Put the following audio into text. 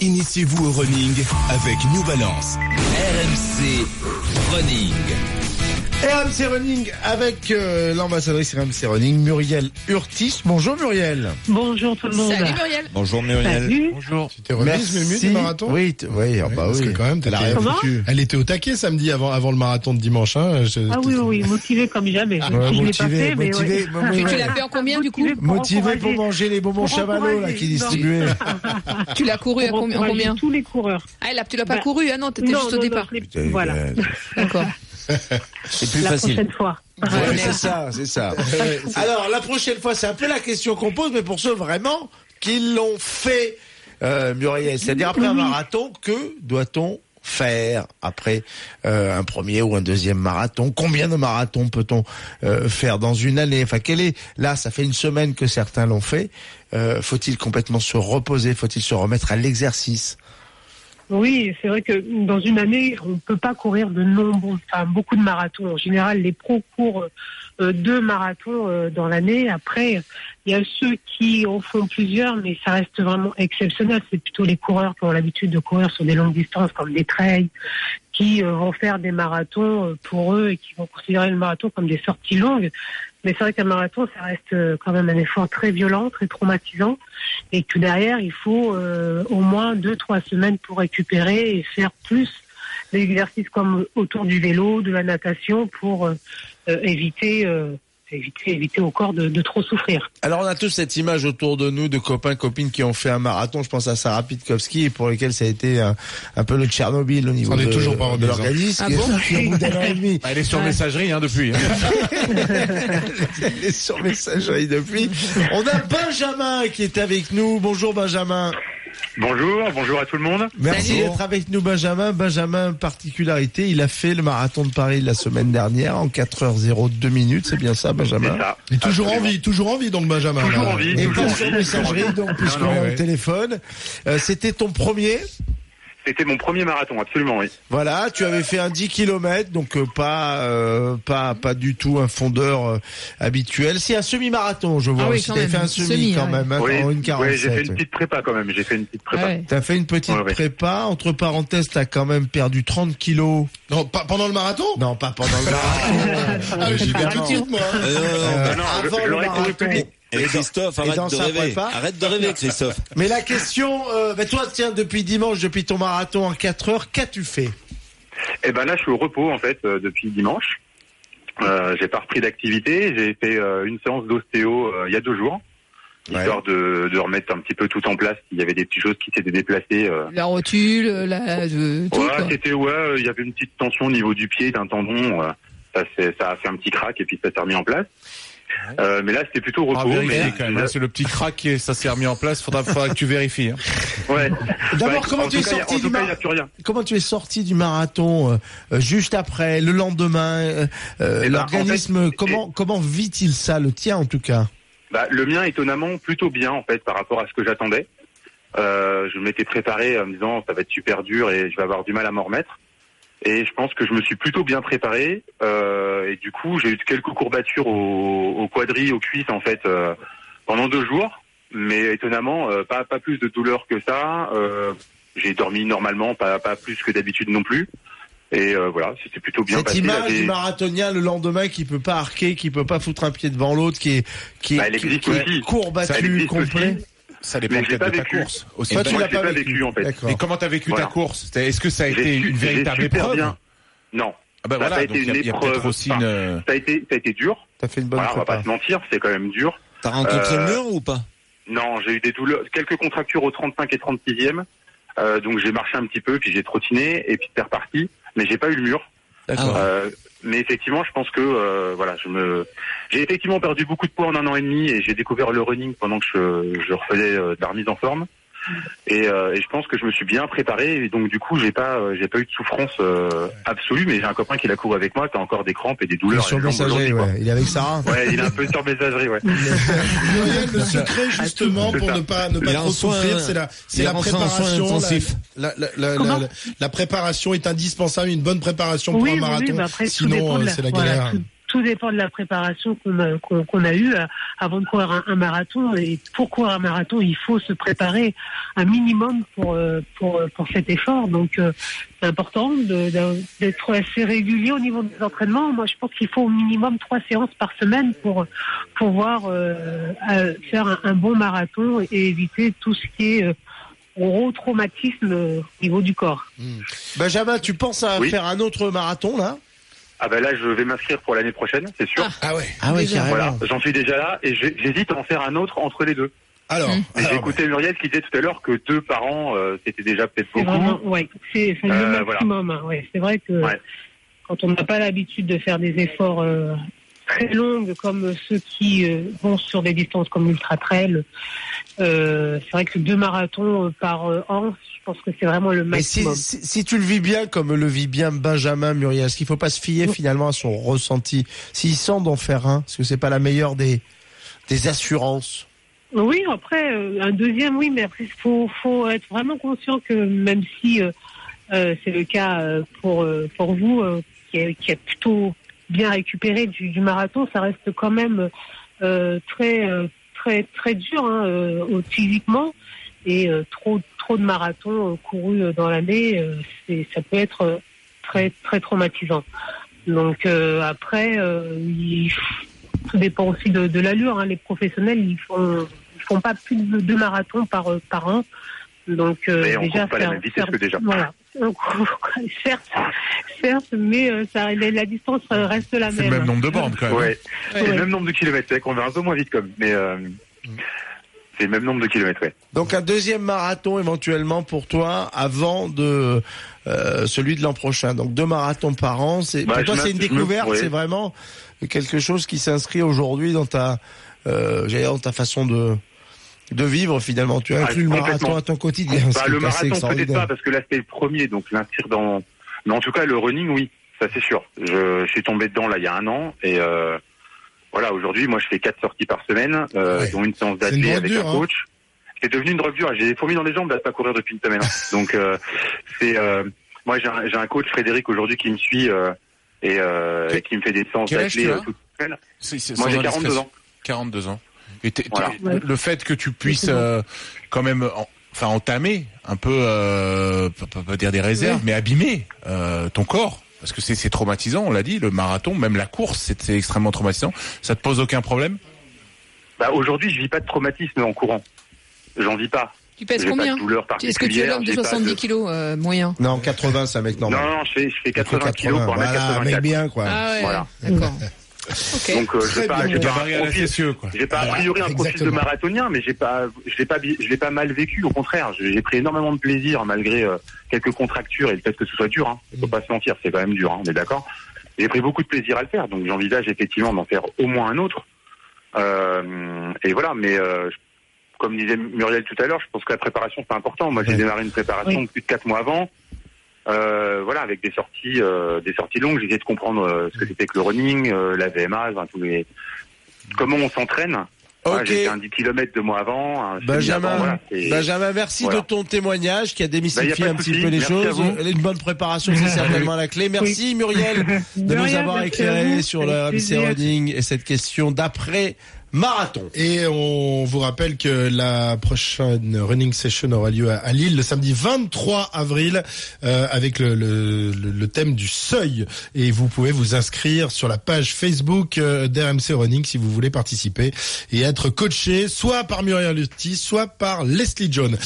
Initiez-vous au running avec New Balance. RMC Running. RMC Running avec euh, l'ambassadrice RMC Running, Muriel Urtis. Bonjour Muriel. Bonjour tout le monde. Salut Muriel. Bonjour Muriel. Salut. Bonjour. C'était remise, Mému, du marathon Oui, t- oui, ah bah Parce oui. que quand même, Elle a t'étais- rien Comment? Foutu. elle était au taquet samedi avant, avant le marathon de dimanche. Hein. Je- Ah oui, oui, oui, motivé comme jamais. Ouais, je l'ai pas motivé, fait, mais motivé, ouais. mo- Tu, tu l'as fait en combien du coup? Motivé pour manger les bonbons pour chamallows là qui distribuaient. Tu l'as couru à combien, en encourager combien? tous les coureurs. Ah là, tu l'as pas Bah, couru Ah non, t'étais juste au départ. Voilà, D'accord. C'est plus la facile. prochaine fois. Ouais, c'est ça, c'est ça. Alors la prochaine fois, c'est un peu la question qu'on pose, mais pour ceux vraiment qui l'ont fait, euh, Muriel, c'est-à-dire après un marathon, que doit-on faire après euh, un premier ou un deuxième marathon? Combien de marathons peut-on euh, faire dans une année? Enfin, quel est là Ça fait une semaine que certains l'ont fait. Euh, Faut-il complètement se reposer? Faut-il se remettre à l'exercice? Oui, c'est vrai que dans une année, on ne peut pas courir de nombreux, enfin beaucoup de marathons. En général, les pros courent euh, deux marathons euh, dans l'année. Après, il y a ceux qui en font plusieurs, mais ça reste vraiment exceptionnel. C'est plutôt les coureurs qui ont l'habitude de courir sur des longues distances, comme des trails, qui euh, vont faire des marathons pour eux et qui vont considérer le marathon comme des sorties longues. Mais c'est vrai qu'un marathon, ça reste euh, quand même un effort très violent, très traumatisant, et que derrière, il faut euh, au moins deux, trois semaines pour récupérer et faire plus d'exercices comme autour du vélo, de la natation, pour euh, euh, éviter, euh, éviter, éviter au corps de, de trop souffrir. Alors on a tous cette image autour de nous de copains copines qui ont fait un marathon. Je pense à Sarah Pitkowski et pour lequel ça a été un, un peu le Tchernobyl au niveau Ça en est de, toujours pas de hein. l'organisme. Ah bon demi, Elle est sur Ouais. messagerie hein, depuis. elle est sur messagerie depuis. On a Benjamin qui est avec nous. Bonjour Benjamin. Bonjour, bonjour à tout le monde. Merci d'être avec nous Benjamin. Benjamin, particularité, il a fait le marathon de Paris la semaine dernière en 4h02 minutes. C'est bien ça Benjamin ça. Et toujours en vie, toujours en vie donc Benjamin. Toujours là. en vie. Et toujours sur vie, messagerie, donc puisqu'on est au téléphone. Euh, C'était ton premier C'était mon premier marathon, absolument, oui. Voilà, tu avais fait un 10 km, donc euh, pas euh, pas pas du tout un fondeur euh, habituel. C'est un semi-marathon, je vois. Ah oui, T'avais même. fait un semi, Semi, quand ouais. même, hein, oui, en une oui, 47. j'ai fait une petite prépa quand même. J'ai fait une petite prépa. ouais. T'as fait une petite Ouais, ouais. prépa. Entre parenthèses, t'as quand même perdu 30 kilos. Non, pas pendant le marathon? Non, pas pendant le marathon. Ah, j'y vais tout de suite, moi. Euh, Euh, non, je- avant je le marathon. Et Christophe, arrête de rêver. Arrête de rêver, Christophe. Mais la question, euh, bah, toi, tiens, depuis dimanche, depuis ton marathon en 4 heures, qu'as-tu fait Et ben là, je suis au repos en fait euh, depuis dimanche. Euh, j'ai pas repris d'activité. J'ai fait euh, une séance d'ostéo euh, il y a deux jours, histoire de, de remettre un petit peu tout en place. Il y avait des petites choses qui s'étaient déplacées. euh. La rotule, la, de, tout Ouais, quoi. c'était ouais. euh, Il y avait une petite tension au niveau du pied, d'un tendon. euh, ça, ça a fait un petit crack et puis ça s'est remis en place. Euh, mais là, c'était plutôt Ah, repos. vérifier mais quand même. hein, C'est le petit crack qui ça s'est remis en place. Faudra, faudra que tu vérifies. hein. ouais. D'abord, comment en tu es cas, y a- sorti du cas. Comment tu es sorti du marathon euh, euh, juste après, le lendemain euh, Eh ben, L'organisme, en fait, comment comment vit-il ça, le tien en tout cas? Bah, le mien, étonnamment, plutôt bien en fait par rapport à ce que j'attendais. Euh, je m'étais préparé en me disant ça va être super dur et je vais avoir du mal à m'en remettre. Et je pense que je me suis plutôt bien préparé. Euh, et du coup, j'ai eu quelques courbatures au, au quadri, aux cuisses en fait euh, pendant deux jours. Mais étonnamment, euh, pas pas plus de douleur que ça. Euh, j'ai dormi normalement, pas pas plus que d'habitude non plus. Et euh, voilà, c'était plutôt bien Cette passé. image du marathonien le lendemain qui peut pas arquer, qui peut pas foutre un pied devant l'autre, qui est qui est, Bah, elle qui- est courbattu, complet. aussi. Ça dépend peut-être pas de ta vécu. course. Aussi. Toi, tu l'as pas pas vécu. vécu, en fait. Et comment t'as vécu Voilà. ta course Est-ce que ça a été su- une véritable épreuve? bien. Non. Ah bah Ça a été donc il y a, une il y a épreuve. peut-être aussi Enfin, une. euh, Ça a été, ça a été dur. T'as fait une bonne Voilà, on va pas se mentir, c'est quand même dur. T'as rencontré Euh, le mur ou pas? Non, j'ai eu des douleurs, quelques contractures au 35 et 36e. Euh, donc j'ai marché un petit peu, puis j'ai trottiné, et puis c'est reparti. Mais j'ai pas eu le mur. D'accord. Euh, mais effectivement, je pense que euh, voilà, je me, j'ai effectivement perdu beaucoup de poids en un an et demi, et j'ai découvert le running pendant que je, je refaisais euh, de la remise en forme. Et, euh, et je pense que je me suis bien préparé, et donc du coup, j'ai pas, euh, j'ai pas eu de souffrance euh, absolue. Mais j'ai un copain qui l'a couru avec moi, qui a encore des crampes et des Il est douleurs. sur messagerie, ouais. Il est avec Sarah. Ouais, il est un peu sur messagerie, ouais. Muriel, le secret justement C'est pour ne pas ne trop souffrir, c'est la c'est préparation. La, la, la, la, Comment la- la préparation est indispensable, une bonne préparation pour Oui, un marathon. oui, bah après, Sinon, euh, la- c'est la voilà, galère. tout, tout dépend de la préparation qu'on a, qu'on, qu'on a eue euh, avant de courir un, un marathon. Et pour courir un marathon, il faut se préparer un minimum pour euh, pour pour cet effort. Donc euh, c'est important de- de- d'être assez régulier au niveau des entraînements. Moi, je pense qu'il faut au minimum trois séances par semaine pour pouvoir euh, euh, faire un, un bon marathon et éviter tout ce qui est euh, gros traumatisme euh, au niveau du corps. Benjamin, tu penses à Oui. faire un autre marathon là? Ah ben là, je vais m'inscrire pour l'année prochaine, c'est sûr. Ah ouais. Ah ouais, Déjà. Voilà, j'en suis déjà là et j'hésite à en faire un autre entre les deux. Alors, Mm. Mais J'ai écouté Muriel qui disait tout à l'heure que deux par an, euh, c'était déjà peut-être C'est beaucoup. vraiment, ouais, c'est c'est Euh, le maximum. hein, ouais. C'est vrai que Ouais. quand on n'a pas l'habitude de faire des efforts euh, très longs comme ceux qui euh, vont sur des distances comme l'ultra trail, euh, c'est vrai que deux marathons euh, par an, je pense que c'est vraiment le Mais si, maximum. si, si tu le vis bien comme le vit bien Benjamin Muriel, est-ce qu'il faut pas se fier finalement à son ressenti? S'il sent d'en faire un, est-ce que c'est pas la meilleure des, des assurances? Oui, après euh, un deuxième, oui, mais après il faut, faut être vraiment conscient que même si euh, euh, c'est le cas pour pour vous qui, a, qui a plutôt bien récupéré du, du marathon, ça reste quand même euh, très euh, très très dur hein, euh, physiquement et euh, trop trop de marathons courus dans l'année, euh, c'est ça peut être très très traumatisant. Donc euh, après, euh, il- tout dépend aussi de, de l'allure. hein. Les professionnels, ils font ils font pas plus de deux marathons par par an. Donc euh, Mais on déjà court pas la faire- même vitesse faire- que déjà. Voilà. Certes, certes, mais euh, ça, la, la distance reste la C'est même. le même nombre de bornes quand même. Ouais, c'est Ouais. le même nombre de kilomètres. C'est vrai qu'on va un peu moins vite comme, mais euh, c'est le même nombre de kilomètres. Ouais. Donc un deuxième marathon éventuellement pour toi avant de euh, celui de l'an prochain. Donc deux marathons par an. C'est Bah, pour toi c'est une découverte. ouais. C'est vraiment quelque chose qui s'inscrit aujourd'hui dans ta euh, dans ta façon de de vivre finalement. Tu Ah, inclus le marathon complètement. à ton quotidien. Bah, le marathon peut-être pas parce que là c'était le premier, donc l'inscrire dans. Mais en tout cas le running, oui, ça c'est sûr. Je, je suis tombé dedans là il y a un an et euh, voilà aujourd'hui moi je fais quatre sorties par semaine, euh, Ouais. dont une séance drogue avec dure, un hein. coach. C'est devenu une drogue dure. J'ai des fourmis dans les jambes de pas courir depuis une semaine. hein. Donc euh, c'est euh, moi j'ai un, coach Frédéric aujourd'hui qui me suit euh, et, euh, qui me fait des séances as semaines. C'est Moi j'ai 42 indiscrétion. ans. 42 ans. Et Voilà. Le fait que tu puisses euh, quand même, en- enfin entamer un peu, euh, pas, dire des réserves, mais abîmer euh, ton corps, parce que c'est c'est traumatisant. On l'a dit, le marathon, même la course, c'est extrêmement traumatisant. Ça te pose aucun problème? Bah, aujourd'hui je vis pas de traumatisme en courant. J'en vis pas. Tu pèses combien? de Est-ce que tu es l'homme de j'ai pas 70 kilos euh, moyen? Non 80 c'est un mec normal. non, je fais, je fais Il fait 80 kilos pour 1 voilà, un mec 84 bien quoi. Ah ouais, Voilà. d'accord. Donc euh, j'ai pas, j'ai pas a priori un profil de marathonien, mais j'ai pas, je l'ai pas, je l'ai pas mal vécu. Au contraire, j'ai pris énormément de plaisir malgré euh, quelques contractures et le fait que ce soit dur. Hein. Faut pas se mentir, c'est quand même dur. Hein, on est d'accord. J'ai pris beaucoup de plaisir à le faire, donc j'envisage effectivement d'en faire au moins un autre. Euh, et voilà, mais euh, comme disait Muriel tout à l'heure, je pense que la préparation c'est important. Moi, j'ai démarré une préparation Oui. plus de quatre mois avant. Euh, voilà, avec des sorties, euh, des sorties longues, j'ai essayé de comprendre euh, ce que c'était que le running, euh, la VMA, enfin, tous les, comment on s'entraîne. Ok. j'ai fait un 10 km deux mois avant, un Benjamin, avant, voilà, Benjamin, merci voilà. de ton témoignage qui a Bah, démystifié a pas un de petit peu les Merci choses. Une bonne préparation, c'est certainement la clé. Merci Muriel de De nous rien, avoir éclairé sur le. Running et cette question d'après marathon. Et on vous rappelle que la prochaine running session aura lieu à, Lille le samedi 23 avril euh, avec le- le thème du seuil. Et vous pouvez vous inscrire sur la page Facebook euh, d'RMC Running si vous voulez participer et être coaché soit par Muriel Lutti, soit par Leslie John.